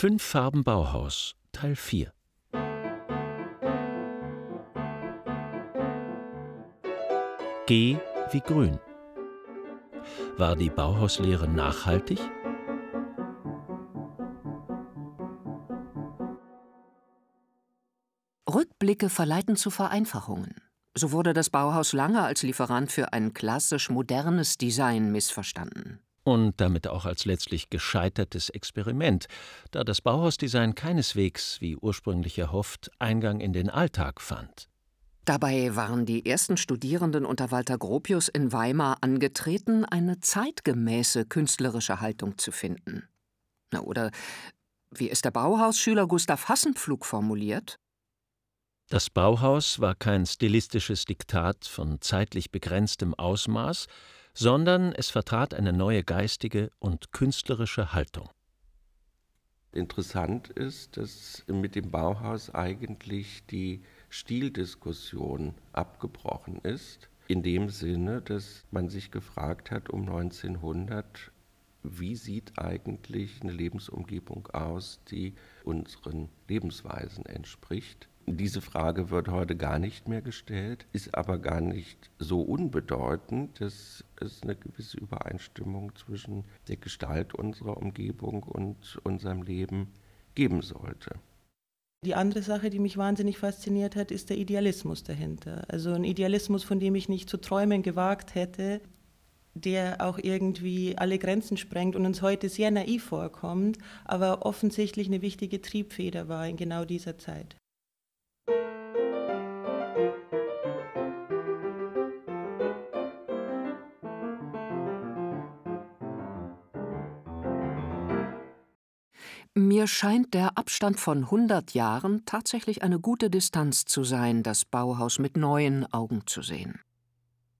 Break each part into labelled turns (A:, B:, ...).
A: Fünf Farben Bauhaus Teil 4 G wie grün. War die Bauhauslehre nachhaltig?
B: Rückblicke verleiten zu Vereinfachungen. So wurde das Bauhaus lange als Lieferant für ein klassisch modernes Design missverstanden.
A: Und damit auch als letztlich gescheitertes Experiment, da das Bauhausdesign keineswegs, wie ursprünglich erhofft, Eingang in den Alltag fand.
B: Dabei waren die ersten Studierenden unter Walter Gropius in Weimar angetreten, eine zeitgemäße künstlerische Haltung zu finden. Na, oder wie es der Bauhausschüler Gustav Hassenpflug formuliert?
A: Das Bauhaus war kein stilistisches Diktat von zeitlich begrenztem Ausmaß, sondern es vertrat eine neue geistige und künstlerische Haltung.
C: Interessant ist, dass mit dem Bauhaus eigentlich die Stildiskussion abgebrochen ist, in dem Sinne, dass man sich gefragt hat um 1900, wie sieht eigentlich eine Lebensumgebung aus, die unseren Lebensweisen entspricht. Diese Frage wird heute gar nicht mehr gestellt, ist aber gar nicht so unbedeutend, dass es eine gewisse Übereinstimmung zwischen der Gestalt unserer Umgebung und unserem Leben geben sollte.
D: Die andere Sache, die mich wahnsinnig fasziniert hat, ist der Idealismus dahinter. Also ein Idealismus, von dem ich nicht zu träumen gewagt hätte, der auch irgendwie alle Grenzen sprengt und uns heute sehr naiv vorkommt, aber offensichtlich eine wichtige Triebfeder war in genau dieser Zeit.
B: Mir scheint der Abstand von 100 Jahren tatsächlich eine gute Distanz zu sein, das Bauhaus mit neuen Augen zu sehen.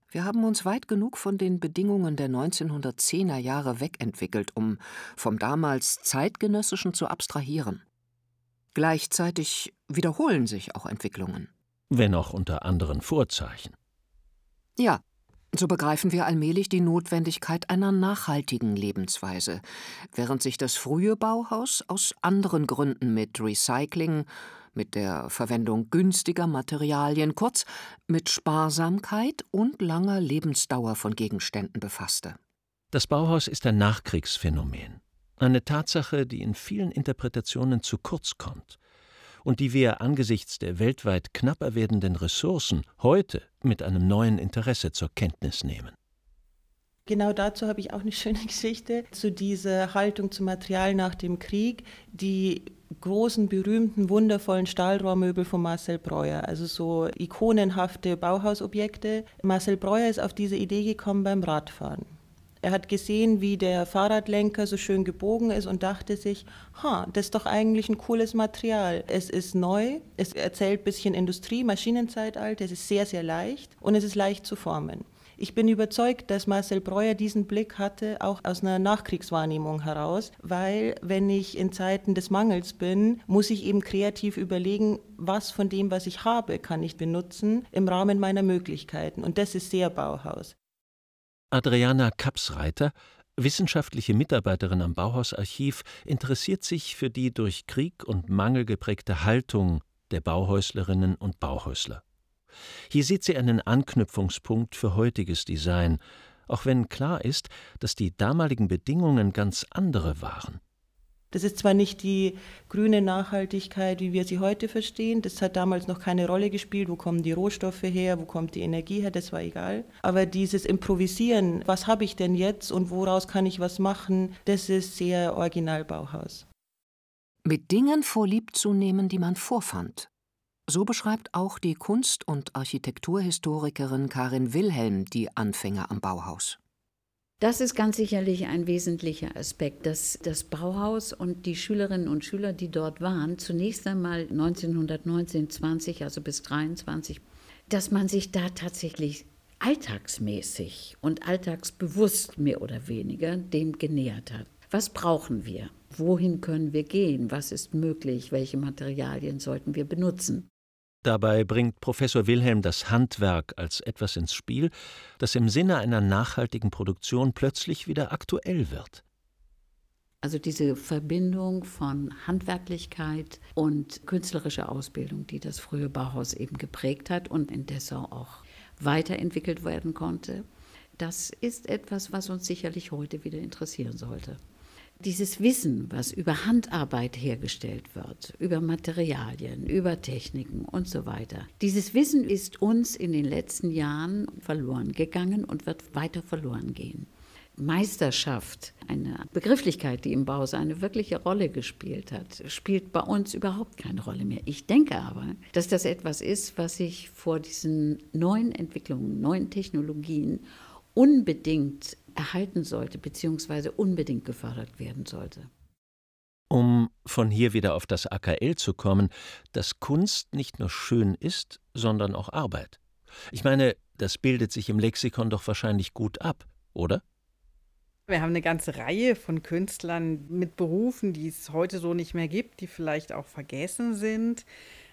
B: Wir haben uns weit genug von den Bedingungen der 1910er Jahre wegentwickelt, um vom damals zeitgenössischen zu abstrahieren. Gleichzeitig wiederholen sich auch Entwicklungen.
A: Wenn auch unter anderen Vorzeichen.
B: Ja, so begreifen wir allmählich die Notwendigkeit einer nachhaltigen Lebensweise, während sich das frühe Bauhaus aus anderen Gründen mit Recycling, mit der Verwendung günstiger Materialien, kurz mit Sparsamkeit und langer Lebensdauer von Gegenständen befasste.
A: Das Bauhaus ist ein Nachkriegsphänomen, eine Tatsache, die in vielen Interpretationen zu kurz kommt und die wir angesichts der weltweit knapper werdenden Ressourcen heute mit einem neuen Interesse zur Kenntnis nehmen.
D: Genau dazu habe ich auch eine schöne Geschichte zu dieser Haltung zum Material nach dem Krieg, die großen, berühmten, wundervollen Stahlrohrmöbel von Marcel Breuer, also so ikonenhafte Bauhausobjekte. Marcel Breuer ist auf diese Idee gekommen beim Radfahren. Er hat gesehen, wie der Fahrradlenker so schön gebogen ist und dachte sich, ha, das ist doch eigentlich ein cooles Material. Es ist neu, es erzählt ein bisschen Industrie, Maschinenzeitalter, es ist sehr, sehr leicht und es ist leicht zu formen. Ich bin überzeugt, dass Marcel Breuer diesen Blick hatte, auch aus einer Nachkriegswahrnehmung heraus, weil wenn ich in Zeiten des Mangels bin, muss ich eben kreativ überlegen, was von dem, was ich habe, kann ich benutzen im Rahmen meiner Möglichkeiten. Und das ist sehr Bauhaus.
A: Adriana Kapsreiter, wissenschaftliche Mitarbeiterin am Bauhausarchiv, interessiert sich für die durch Krieg und Mangel geprägte Haltung der Bauhäuslerinnen und Bauhäusler. Hier sieht sie einen Anknüpfungspunkt für heutiges Design, auch wenn klar ist, dass die damaligen Bedingungen ganz andere waren.
D: Das ist zwar nicht die grüne Nachhaltigkeit, wie wir sie heute verstehen, das hat damals noch keine Rolle gespielt, wo kommen die Rohstoffe her, wo kommt die Energie her, das war egal. Aber dieses Improvisieren, was habe ich denn jetzt und woraus kann ich was machen, das ist sehr original Bauhaus.
B: Mit Dingen vorlieb zu nehmen, die man vorfand. So beschreibt auch die Kunst- und Architekturhistorikerin Karin Wilhelm die Anfänger am Bauhaus.
E: Das ist ganz sicherlich ein wesentlicher Aspekt, dass das Bauhaus und die Schülerinnen und Schüler, die dort waren, zunächst einmal 1919, 20, also bis 23, dass man sich da tatsächlich alltagsmäßig und alltagsbewusst mehr oder weniger dem genähert hat. Was brauchen wir? Wohin können wir gehen? Was ist möglich? Welche Materialien sollten wir benutzen?
A: Dabei bringt Professor Wilhelm das Handwerk als etwas ins Spiel, das im Sinne einer nachhaltigen Produktion plötzlich wieder aktuell wird.
E: Also diese Verbindung von Handwerklichkeit und künstlerischer Ausbildung, die das frühe Bauhaus eben geprägt hat und in Dessau auch weiterentwickelt werden konnte, das ist etwas, was uns sicherlich heute wieder interessieren sollte. Dieses Wissen, was über Handarbeit hergestellt wird, über Materialien, über Techniken und so weiter, dieses Wissen ist uns in den letzten Jahren verloren gegangen und wird weiter verloren gehen. Meisterschaft, eine Begrifflichkeit, die im Bau eine wirkliche Rolle gespielt hat, spielt bei uns überhaupt keine Rolle mehr. Ich denke aber, dass das etwas ist, was sich vor diesen neuen Entwicklungen, neuen Technologien unbedingt erhalten sollte, beziehungsweise unbedingt gefördert werden sollte.
A: Um von hier wieder auf das AKL zu kommen, dass Kunst nicht nur schön ist, sondern auch Arbeit. Ich meine, das bildet sich im Lexikon doch wahrscheinlich gut ab, oder?
F: Wir haben eine ganze Reihe von Künstlern mit Berufen, die es heute so nicht mehr gibt, die vielleicht auch vergessen sind.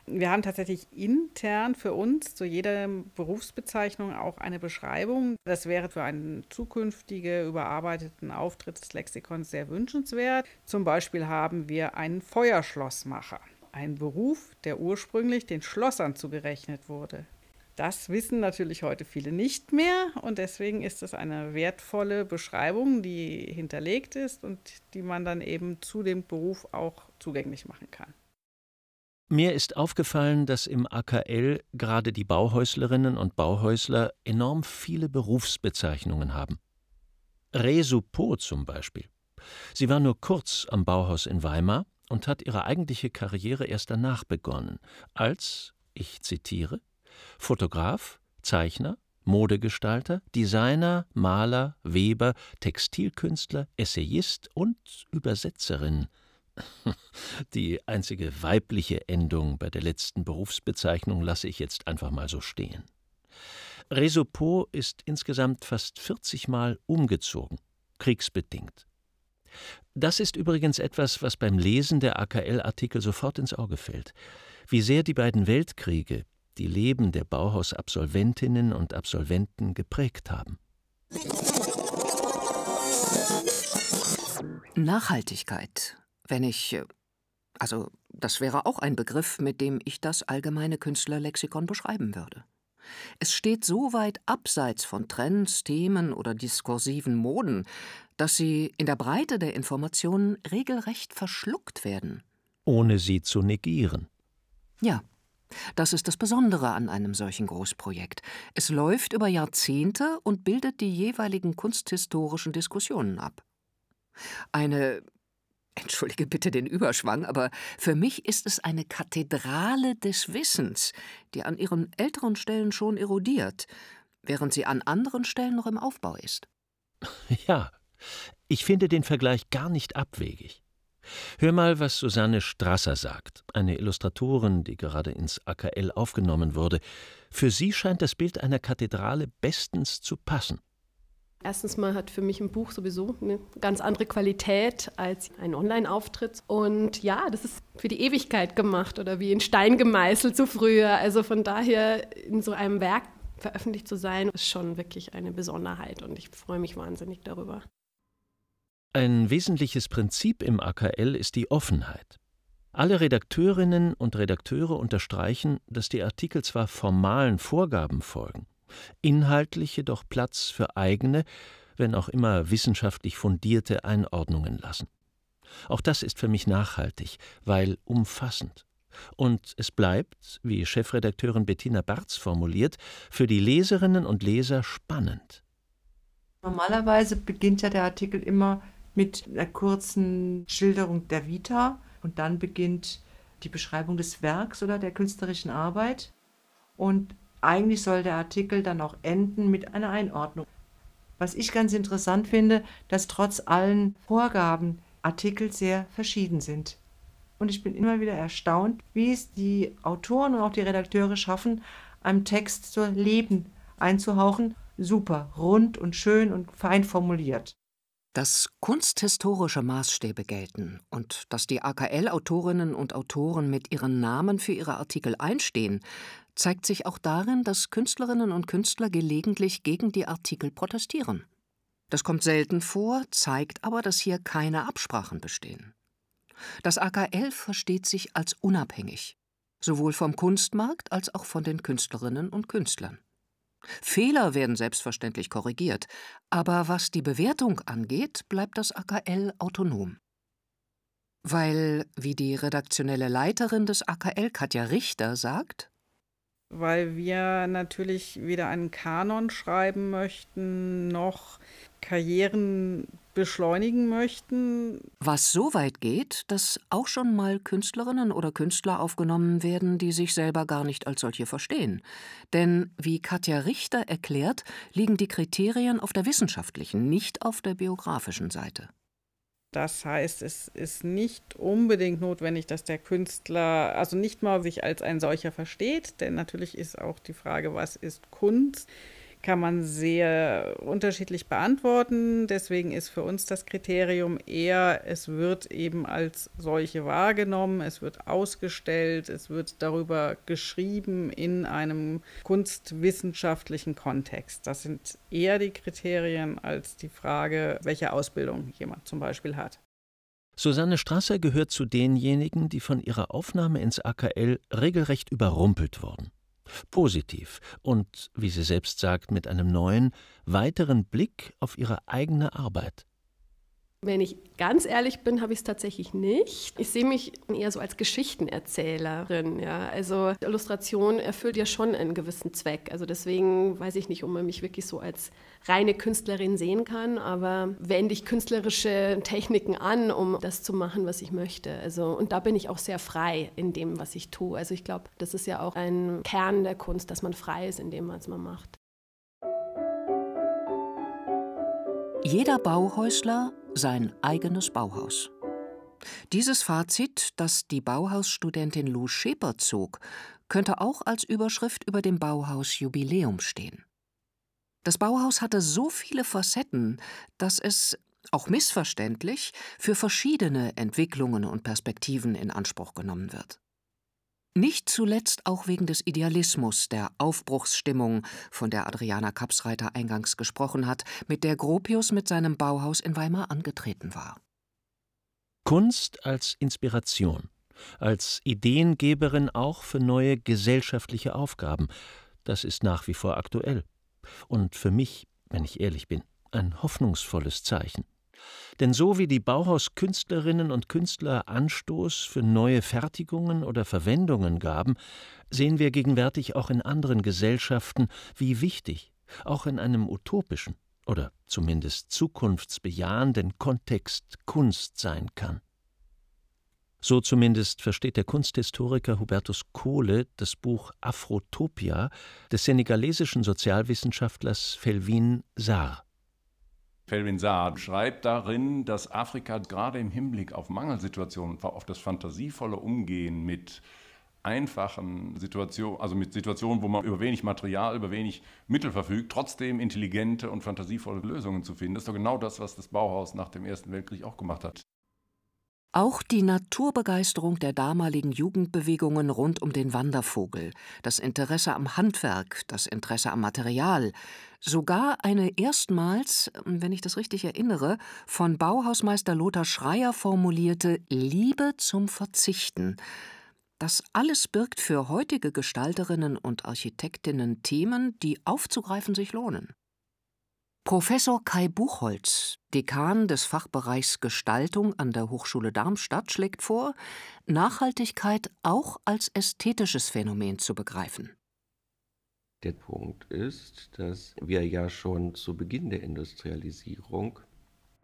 F: Wir haben tatsächlich intern für uns zu jeder Berufsbezeichnung auch eine Beschreibung. Das wäre für einen zukünftigen überarbeiteten Auftritt des Lexikons sehr wünschenswert. Zum Beispiel haben wir einen Feuerschlossmacher, einen Beruf, der ursprünglich den Schlossern zugerechnet wurde. Das wissen natürlich heute viele nicht mehr und deswegen ist es eine wertvolle Beschreibung, die hinterlegt ist und die man dann eben zu dem Beruf auch zugänglich machen kann.
A: Mir ist aufgefallen, dass im AKL gerade die Bauhäuslerinnen und Bauhäusler enorm viele Berufsbezeichnungen haben. Resupo zum Beispiel. Sie war nur kurz am Bauhaus in Weimar und hat ihre eigentliche Karriere erst danach begonnen, als, ich zitiere, Fotograf, Zeichner, Modegestalter, Designer, Maler, Weber, Textilkünstler, Essayist und Übersetzerin. Die einzige weibliche Endung bei der letzten Berufsbezeichnung lasse ich jetzt einfach mal so stehen. Resopo ist insgesamt fast 40 Mal umgezogen, kriegsbedingt. Das ist übrigens etwas, was beim Lesen der AKL-Artikel sofort ins Auge fällt. Wie sehr die beiden Weltkriege, die Leben der Bauhausabsolventinnen und Absolventen geprägt haben.
B: Nachhaltigkeit, wenn ich. Äh, also, das wäre auch ein Begriff, mit dem ich das allgemeine Künstlerlexikon beschreiben würde. Es steht so weit abseits von Trends, Themen oder diskursiven Moden, dass sie in der Breite der Informationen regelrecht verschluckt werden.
A: Ohne sie zu negieren.
B: Ja, das ist das Besondere an einem solchen Großprojekt. Es läuft über Jahrzehnte und bildet die jeweiligen kunsthistorischen Diskussionen ab. Eine Entschuldige bitte den Überschwang, aber für mich ist es eine Kathedrale des Wissens, die an ihren älteren Stellen schon erodiert, während sie an anderen Stellen noch im Aufbau ist.
A: Ja, ich finde den Vergleich gar nicht abwegig. Hör mal, was Susanne Strasser sagt, eine Illustratorin, die gerade ins AKL aufgenommen wurde. Für sie scheint das Bild einer Kathedrale bestens zu passen.
G: Erstens mal hat für mich ein Buch sowieso eine ganz andere Qualität als ein Online-Auftritt. Und ja, das ist für die Ewigkeit gemacht oder wie in Stein gemeißelt so früher. Also von daher in so einem Werk veröffentlicht zu sein, ist schon wirklich eine Besonderheit und ich freue mich wahnsinnig darüber.
A: Ein wesentliches Prinzip im AKL ist die Offenheit. Alle Redakteurinnen und Redakteure unterstreichen, dass die Artikel zwar formalen Vorgaben folgen, inhaltlich jedoch Platz für eigene, wenn auch immer wissenschaftlich fundierte Einordnungen lassen. Auch das ist für mich nachhaltig, weil umfassend. Und es bleibt, wie Chefredakteurin Bettina Barz formuliert, für die Leserinnen und Leser spannend.
H: Normalerweise beginnt ja der Artikel immer mit einer kurzen Schilderung der Vita und dann beginnt die Beschreibung des Werks oder der künstlerischen Arbeit. Und eigentlich soll der Artikel dann auch enden mit einer Einordnung. Was ich ganz interessant finde, dass trotz allen Vorgaben Artikel sehr verschieden sind. Und ich bin immer wieder erstaunt, wie es die Autoren und auch die Redakteure schaffen, einem Text so Leben einzuhauchen. Super, rund und schön und fein formuliert.
B: Dass kunsthistorische Maßstäbe gelten und dass die AKL-Autorinnen und Autoren mit ihren Namen für ihre Artikel einstehen, zeigt sich auch darin, dass Künstlerinnen und Künstler gelegentlich gegen die Artikel protestieren. Das kommt selten vor, zeigt aber, dass hier keine Absprachen bestehen. Das AKL versteht sich als unabhängig, sowohl vom Kunstmarkt als auch von den Künstlerinnen und Künstlern. Fehler werden selbstverständlich korrigiert, aber was die Bewertung angeht, bleibt das AKL autonom. Weil, wie die redaktionelle Leiterin des AKL Katja Richter sagt,
F: weil wir natürlich weder einen Kanon schreiben möchten, noch Karrieren beschleunigen möchten.
B: Was so weit geht, dass auch schon mal Künstlerinnen oder Künstler aufgenommen werden, die sich selber gar nicht als solche verstehen. Denn, wie Katja Richter erklärt, liegen die Kriterien auf der wissenschaftlichen, nicht auf der biografischen Seite.
F: Das heißt, es ist nicht unbedingt notwendig, dass der Künstler also nicht mal sich als ein solcher versteht, denn natürlich ist auch die Frage, was ist Kunst? Kann man sehr unterschiedlich beantworten. Deswegen ist für uns das Kriterium eher, es wird eben als solche wahrgenommen, es wird ausgestellt, es wird darüber geschrieben in einem kunstwissenschaftlichen Kontext. Das sind eher die Kriterien als die Frage, welche Ausbildung jemand zum Beispiel hat.
A: Susanne Strasser gehört zu denjenigen, die von ihrer Aufnahme ins AKL regelrecht überrumpelt wurden positiv und, wie sie selbst sagt, mit einem neuen, weiteren Blick auf ihre eigene Arbeit.
G: Wenn ich ganz ehrlich bin, habe ich es tatsächlich nicht. Ich sehe mich eher so als Geschichtenerzählerin. Ja. Also Illustration erfüllt ja schon einen gewissen Zweck. Also deswegen weiß ich nicht, ob man mich wirklich so als reine Künstlerin sehen kann, aber wende ich künstlerische Techniken an, um das zu machen, was ich möchte. Also und da bin ich auch sehr frei in dem, was ich tue. Also ich glaube, das ist ja auch ein Kern der Kunst, dass man frei ist in dem, was man macht.
B: Jeder Bauhäusler sein eigenes Bauhaus. Dieses Fazit, das die Bauhausstudentin Lou Scheper zog, könnte auch als Überschrift über dem Bauhaus Jubiläum stehen. Das Bauhaus hatte so viele Facetten, dass es, auch missverständlich, für verschiedene Entwicklungen und Perspektiven in Anspruch genommen wird. Nicht zuletzt auch wegen des Idealismus, der Aufbruchsstimmung, von der Adriana Kapsreiter eingangs gesprochen hat, mit der Gropius mit seinem Bauhaus in Weimar angetreten war.
A: Kunst als Inspiration, als Ideengeberin auch für neue gesellschaftliche Aufgaben, das ist nach wie vor aktuell. Und für mich, wenn ich ehrlich bin, ein hoffnungsvolles Zeichen. Denn so wie die Bauhauskünstlerinnen und Künstler Anstoß für neue Fertigungen oder Verwendungen gaben, sehen wir gegenwärtig auch in anderen Gesellschaften, wie wichtig, auch in einem utopischen oder zumindest zukunftsbejahenden Kontext Kunst sein kann. So zumindest versteht der Kunsthistoriker Hubertus Kohle das Buch Afrotopia des senegalesischen Sozialwissenschaftlers Felvin Sarr.
I: Felvin Saad schreibt darin, dass Afrika gerade im Hinblick auf Mangelsituationen, auf das fantasievolle Umgehen mit einfachen Situationen, also mit Situationen, wo man über wenig Material, über wenig Mittel verfügt, trotzdem intelligente und fantasievolle Lösungen zu finden. Das ist doch genau das, was das Bauhaus nach dem Ersten Weltkrieg auch gemacht hat.
B: Auch die Naturbegeisterung der damaligen Jugendbewegungen rund um den Wandervogel, das Interesse am Handwerk, das Interesse am Material, sogar eine erstmals, wenn ich das richtig erinnere, von Bauhausmeister Lothar Schreier formulierte Liebe zum Verzichten. Das alles birgt für heutige Gestalterinnen und Architektinnen Themen, die aufzugreifen sich lohnen. Professor Kai Buchholz, Dekan des Fachbereichs Gestaltung an der Hochschule Darmstadt, schlägt vor, Nachhaltigkeit auch als ästhetisches Phänomen zu begreifen.
C: Der Punkt ist, dass wir ja schon zu Beginn der Industrialisierung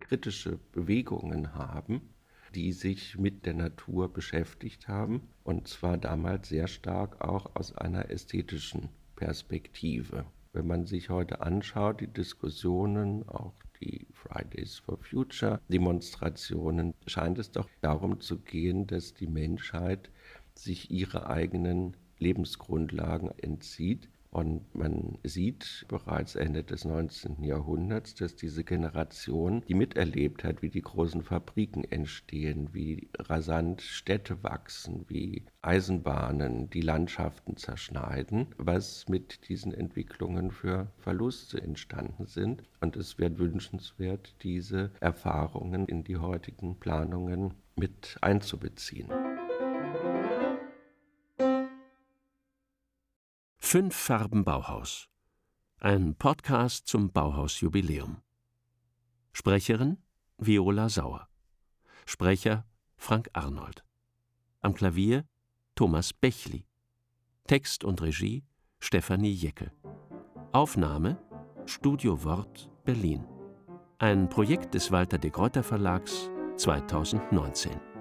C: kritische Bewegungen haben, die sich mit der Natur beschäftigt haben, und zwar damals sehr stark auch aus einer ästhetischen Perspektive. Wenn man sich heute anschaut, die Diskussionen, auch die Fridays for Future Demonstrationen, scheint es doch darum zu gehen, dass die Menschheit sich ihre eigenen Lebensgrundlagen entzieht Und man sieht bereits Ende des 19. Jahrhunderts, dass diese Generation, die miterlebt hat, wie die großen Fabriken entstehen, wie rasant Städte wachsen, wie Eisenbahnen die Landschaften zerschneiden, was mit diesen Entwicklungen für Verluste entstanden sind. Und es wäre wünschenswert, diese Erfahrungen in die heutigen Planungen mit einzubeziehen.
A: Fünf Farben Bauhaus. Ein Podcast zum Bauhausjubiläum. Sprecherin Viola Sauer. Sprecher Frank Arnold. Am Klavier Thomas Bechli. Text und Regie Stefanie Jeckel. Aufnahme Studio Wort Berlin. Ein Projekt des Walter de Greuter Verlags 2019.